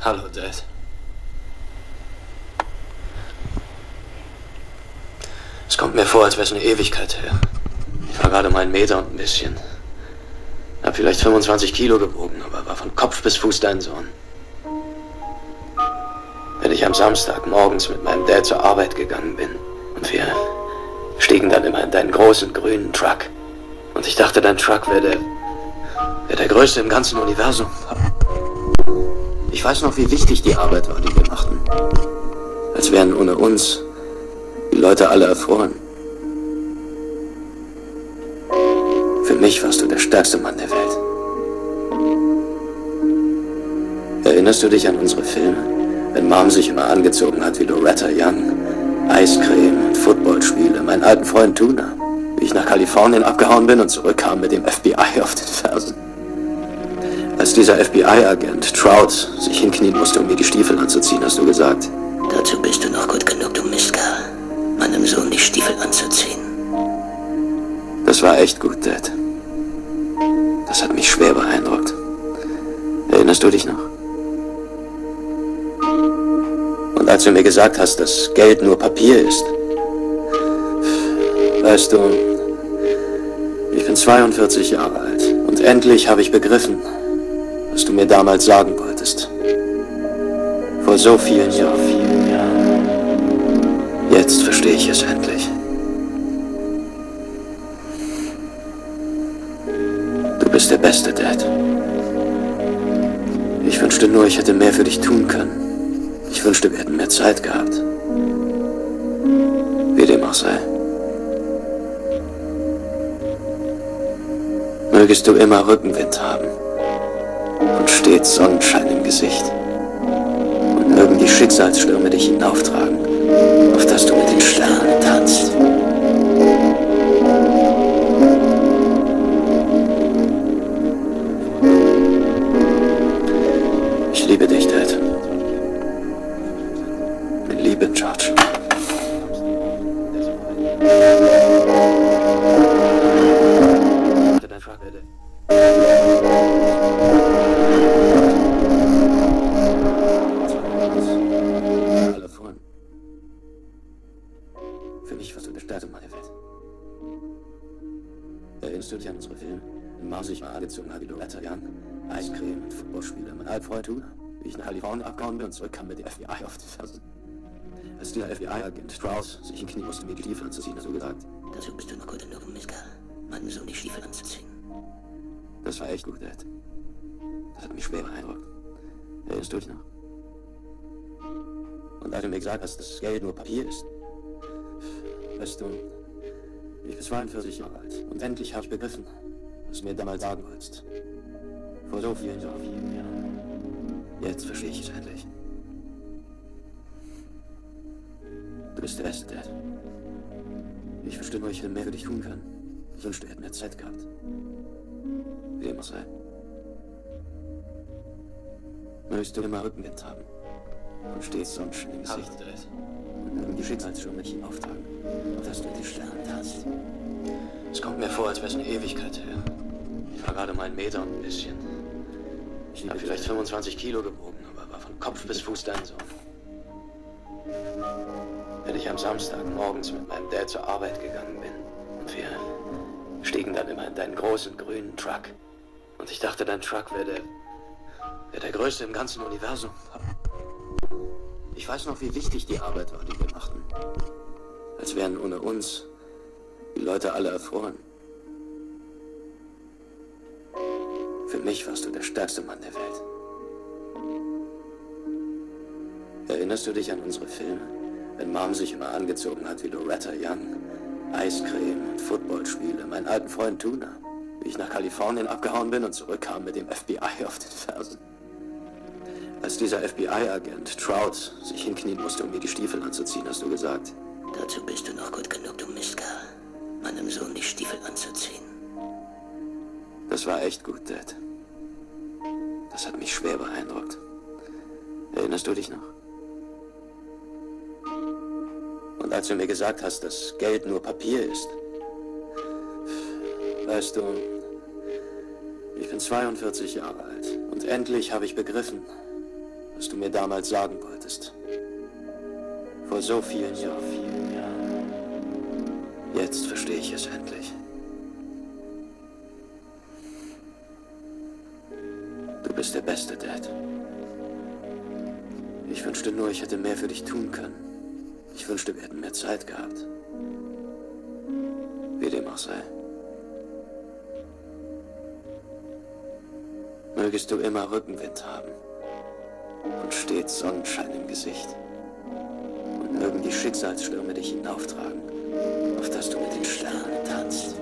Hallo, Dad. Es kommt mir vor, als wäre es eine Ewigkeit her. Ich war gerade mal einen Meter und ein bisschen. Hab vielleicht 25 Kilo gewogen, aber war von Kopf bis Fuß dein Sohn. Wenn ich am Samstag morgens mit meinem Dad zur Arbeit gegangen bin und wir stiegen dann immer in deinen großen grünen Truck. Und ich dachte, dein Truck wäre der, wär der größte im ganzen Universum. Ich weiß noch, wie wichtig die Arbeit war, die wir machten. Als wären ohne uns die Leute alle erfroren. Für mich warst du der stärkste Mann der Welt. Erinnerst du dich an unsere Filme? Wenn Mom sich immer angezogen hat wie Loretta Young, Eiscreme und Footballspiele, meinen alten Freund Tuna, wie ich nach Kalifornien abgehauen bin und zurückkam mit dem FBI auf den Fersen. Als dieser FBI-Agent Trout sich hinknien musste, um mir die Stiefel anzuziehen, hast du gesagt. Dazu bist du noch gut genug, du Mistkerl, meinem Sohn die Stiefel anzuziehen. Das war echt gut, Dad. Das hat mich schwer beeindruckt. Erinnerst du dich noch? Und als du mir gesagt hast, dass Geld nur Papier ist. Weißt du, ich bin 42 Jahre alt und endlich habe ich begriffen, was du mir damals sagen wolltest. Vor so vielen Jahren. Jetzt verstehe ich es endlich. Du bist der Beste, Dad. Ich wünschte nur, ich hätte mehr für dich tun können. Ich wünschte, wir hätten mehr Zeit gehabt. Wie dem auch sei. Mögest du immer Rückenwind haben stets Sonnenschein im Gesicht. Und mögen die Schicksalsstürme dich hinauftragen, auf dass du mit den Sternen tanzt. Dieser FBI-Agent Strauss sich in Knie musste, mir die Stiefel anzuziehen, hast du gesagt. Dazu bist du noch gut genug, du Mistkerl, meinem Sohn die Stiefel anzuziehen. Das war echt gut, Dad. Das hat mich schwer beeindruckt. Erinnerst du dich noch? Und als du mir gesagt hast, dass Geld nur Papier ist. Weißt du, ich bin 42 Jahre alt und endlich habe ich begriffen, was du mir damals sagen wolltest. Vor so vielen Jahren. Jetzt verstehe ich es endlich. Du bist der Beste, Dad. Ich wünschte nur, ich hätte mehr für dich tun können. Ich wünschte, wir hätten mehr Zeit gehabt. Wie auch sei. Möchtest du immer Rückenwind haben und stets Sonnenschein im Gesicht. Und mögen die Schicksalsstürme dich auftragen, auf dass du die Sterne hast. Es kommt mir vor, als wäre es eine Ewigkeit her. Ich war gerade mal einen Meter und ein bisschen. Ich habe vielleicht 25 Kilo gewogen, aber war von Kopf bis Fuß dein Sohn. Ich am Samstag morgens mit meinem Dad zur Arbeit gegangen bin und wir stiegen dann immer in deinen großen grünen Truck. Und ich dachte, dein Truck wäre der, wär der größte im ganzen Universum. Ich weiß noch, wie wichtig die Arbeit war, die wir machten. Als wären ohne uns die Leute alle erfroren. Für mich warst du der stärkste Mann der Welt. Erinnerst du dich an unsere Filme? Wenn Mom sich immer angezogen hat wie Loretta Young, Eiscreme und Footballspiele, meinen alten Freund Tuna, wie ich nach Kalifornien abgehauen bin und zurückkam mit dem FBI auf den Fersen. Als dieser FBI-Agent Trout sich hinknien musste, um mir die Stiefel anzuziehen, hast du gesagt. Dazu bist du noch gut genug, du Mistkerl, meinem Sohn die Stiefel anzuziehen. Das war echt gut, Dad. Das hat mich schwer beeindruckt. Erinnerst du dich noch? Und als du mir gesagt hast, dass Geld nur Papier ist. Weißt du, ich bin 42 Jahre alt und endlich habe ich begriffen, was du mir damals sagen wolltest. Vor so vielen Jahren. Jetzt verstehe ich es endlich. Du bist der beste Dad. Ich wünschte nur, ich hätte mehr für dich tun können. Ich wünschte, wir hätten mehr Zeit gehabt. Wie dem auch sei. Mögest du immer Rückenwind haben und stets Sonnenschein im Gesicht. Und mögen die Schicksalsstürme dich hinauftragen, auf dass du mit den Sternen tanzt.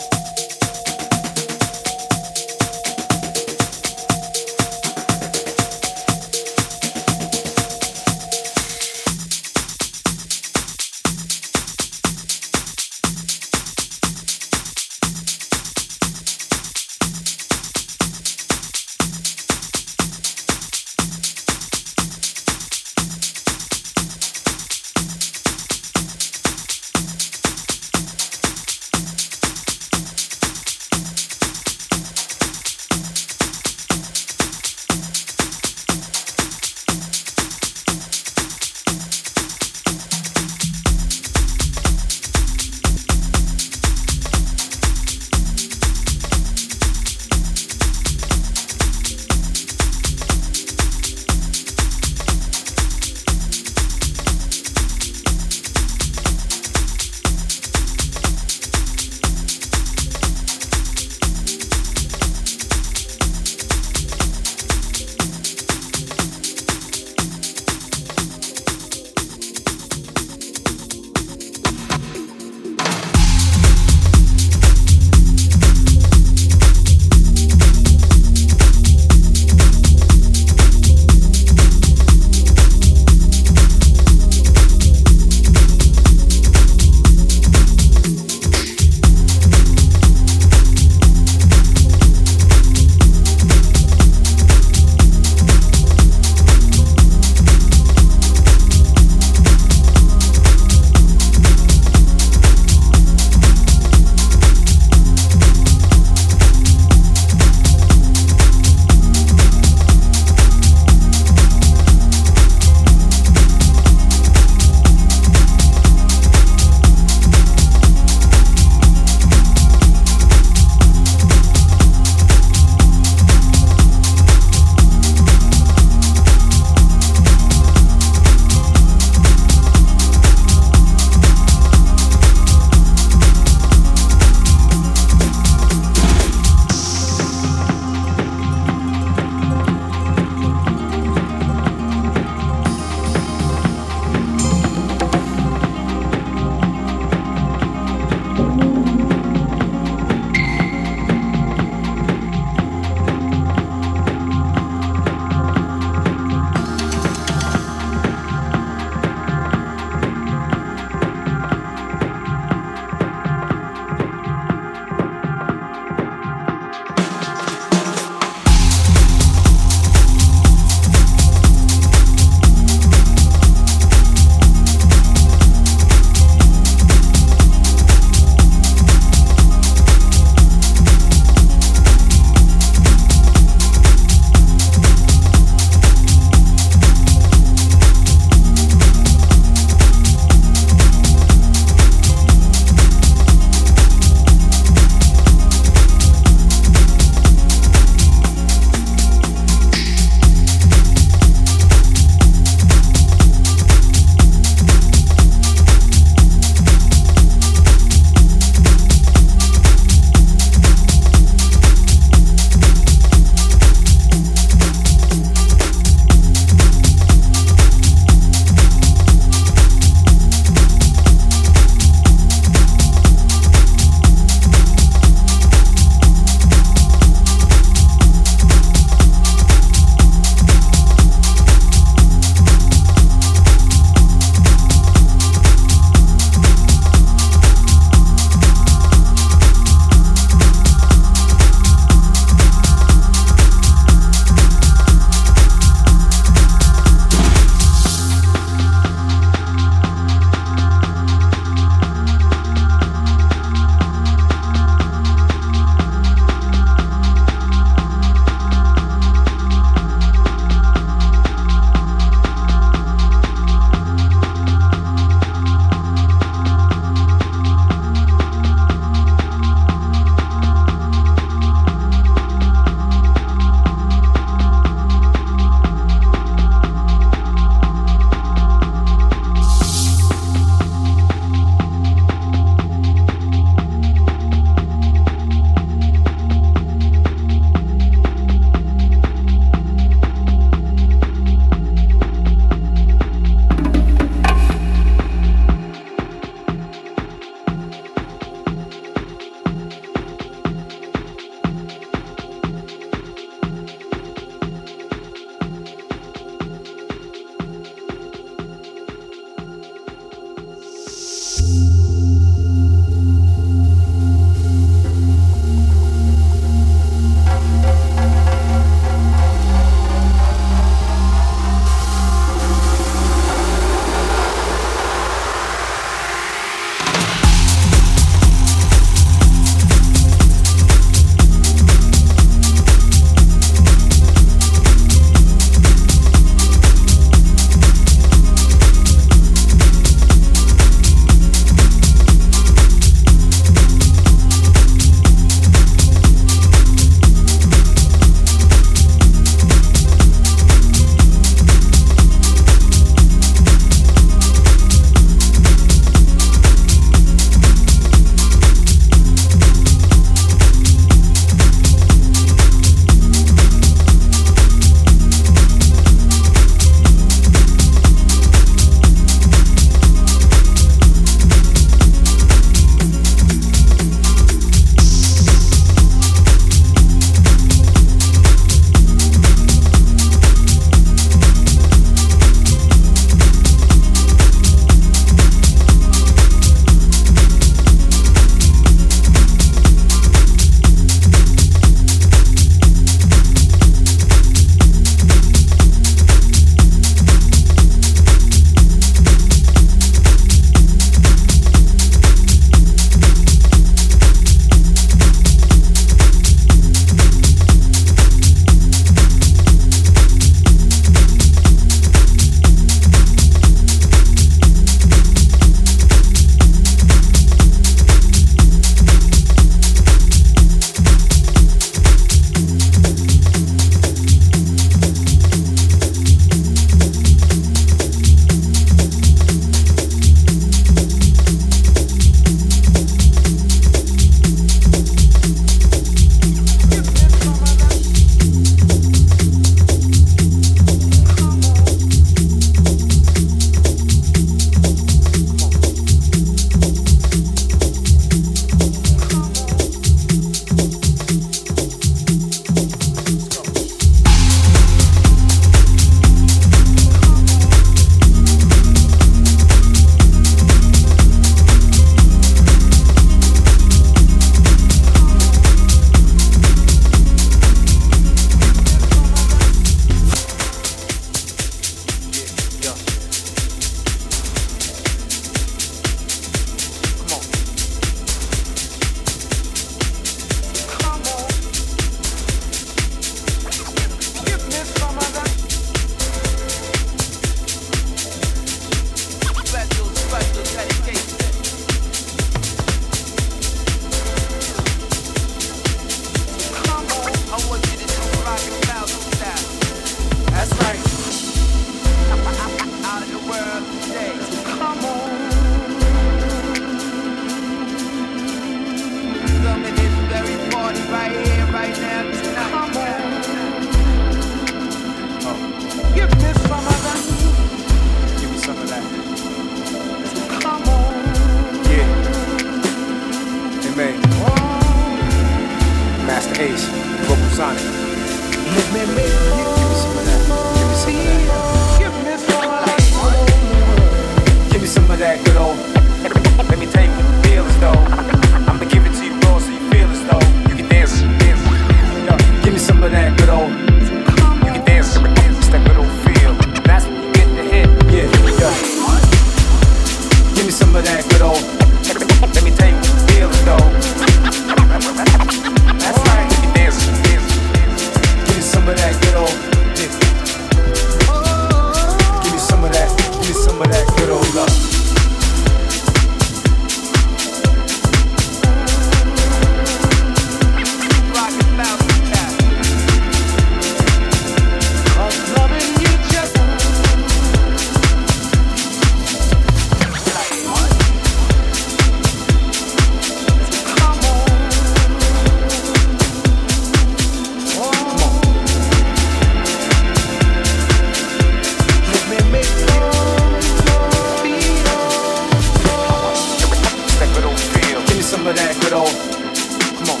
some of that good old. Come on.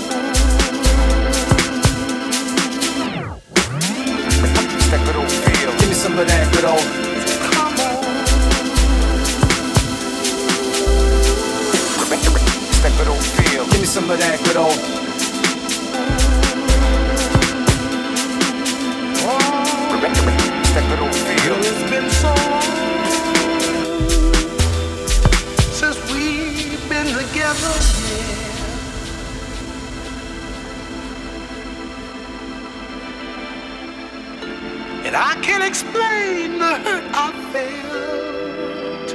That good old feel. Give me some of that good old. Come on. that good old feel. Give me some of that good old. Oh. that good old feel. It's been so long. And I can't explain the hurt I felt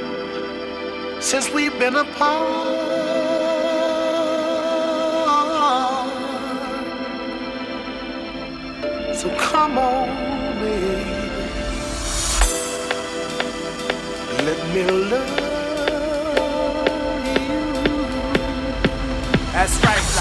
since we've been apart. So come on, baby. Let me look. That's right.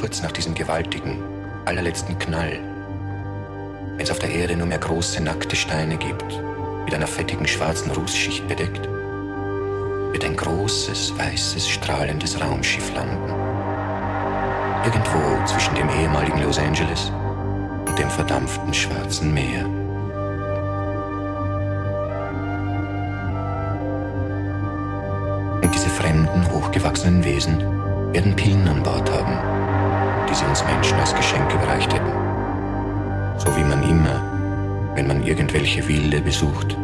kurz nach diesem gewaltigen, allerletzten Knall, wenn es auf der Erde nur mehr große, nackte Steine gibt, mit einer fettigen, schwarzen Rußschicht bedeckt, wird ein großes, weißes, strahlendes Raumschiff landen. Irgendwo zwischen dem ehemaligen Los Angeles und dem verdampften schwarzen Meer. Und diese fremden, hochgewachsenen Wesen werden Pillen an Bord haben sie uns Menschen als Geschenk überreicht hätten. So wie man immer, wenn man irgendwelche Wilde besucht,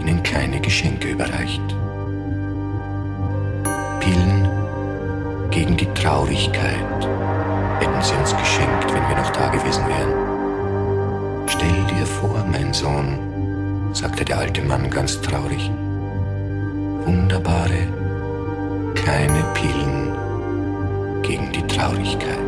ihnen kleine Geschenke überreicht. Pillen gegen die Traurigkeit hätten sie uns geschenkt, wenn wir noch da gewesen wären. Stell dir vor, mein Sohn, sagte der alte Mann ganz traurig, wunderbare kleine Pillen gegen die Traurigkeit.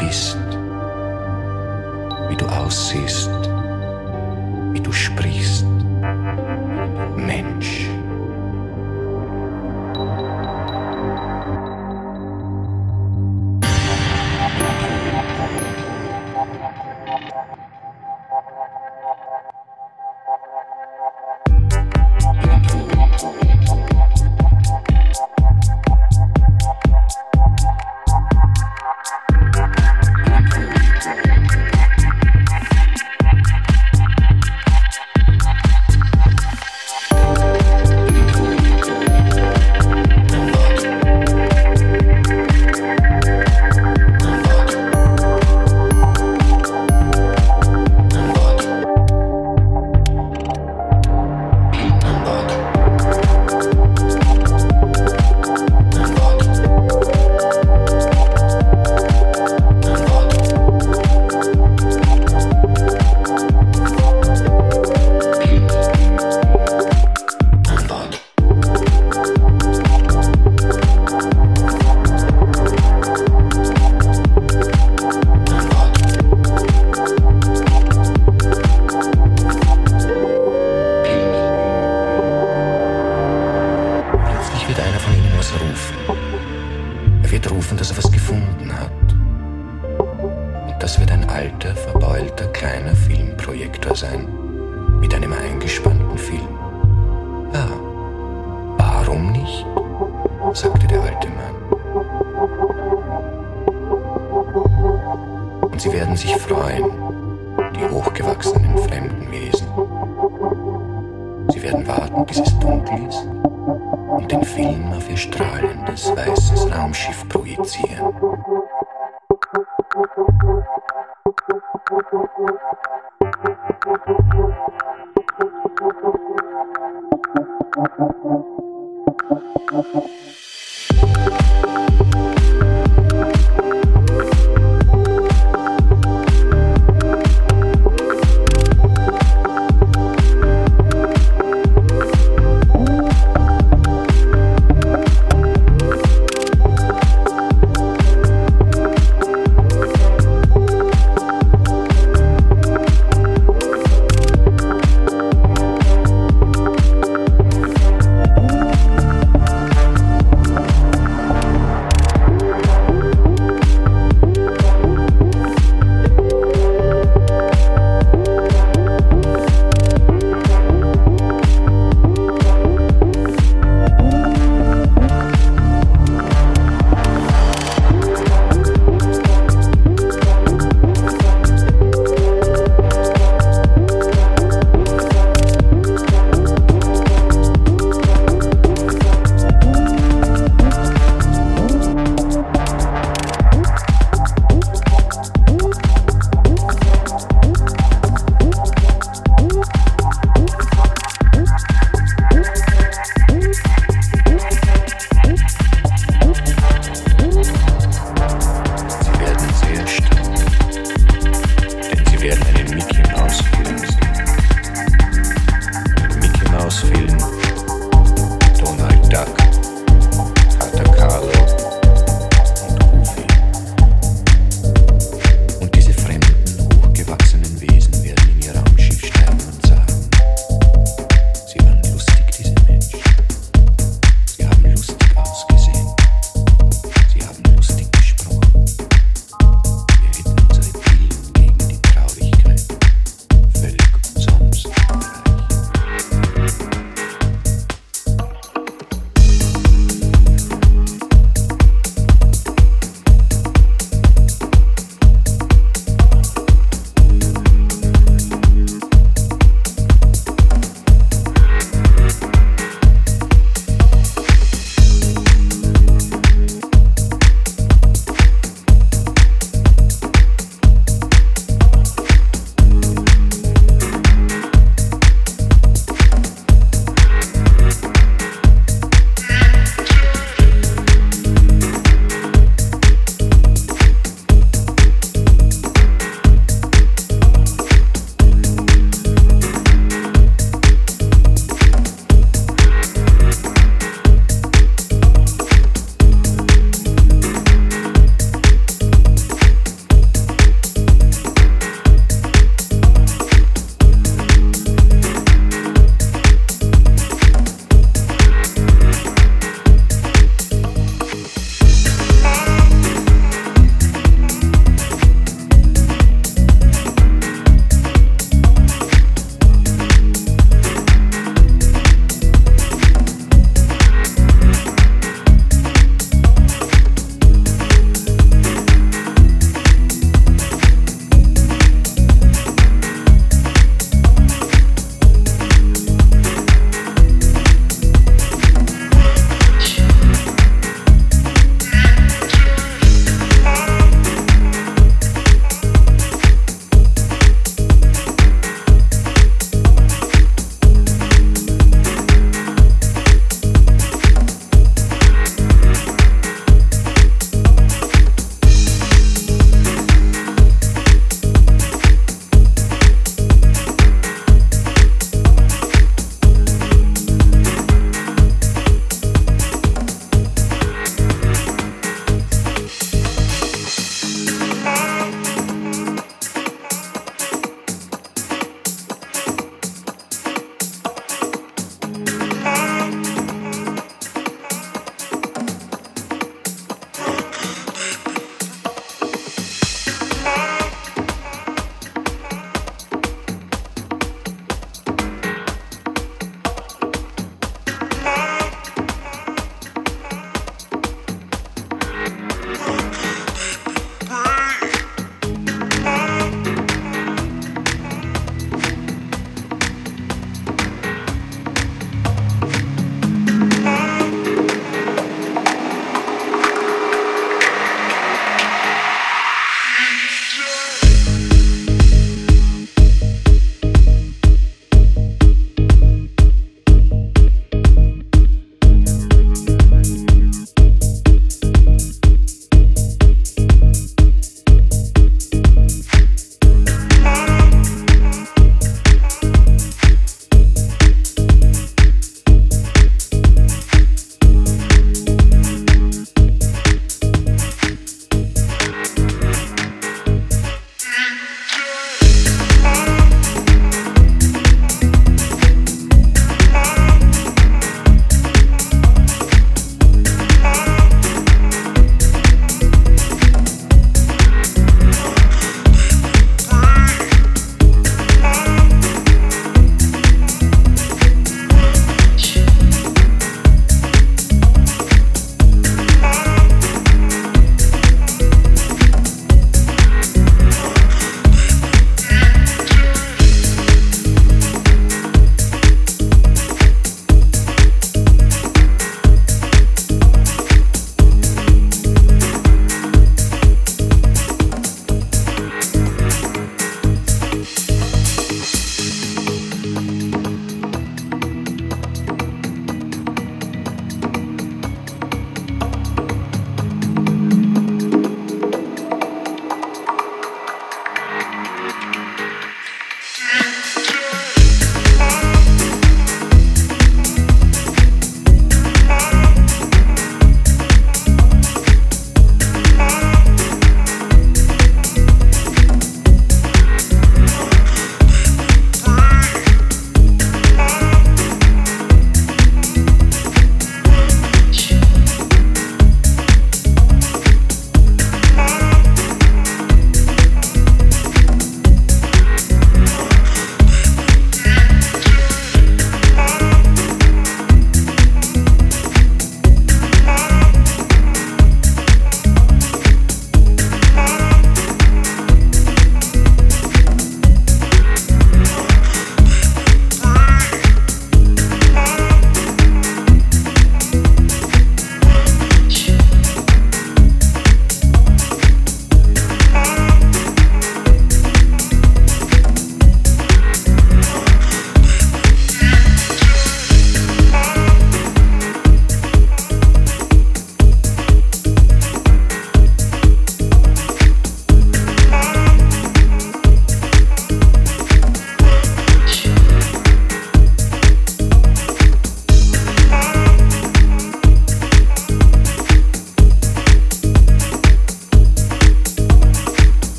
Bist, wie du aussiehst, wie du sprichst.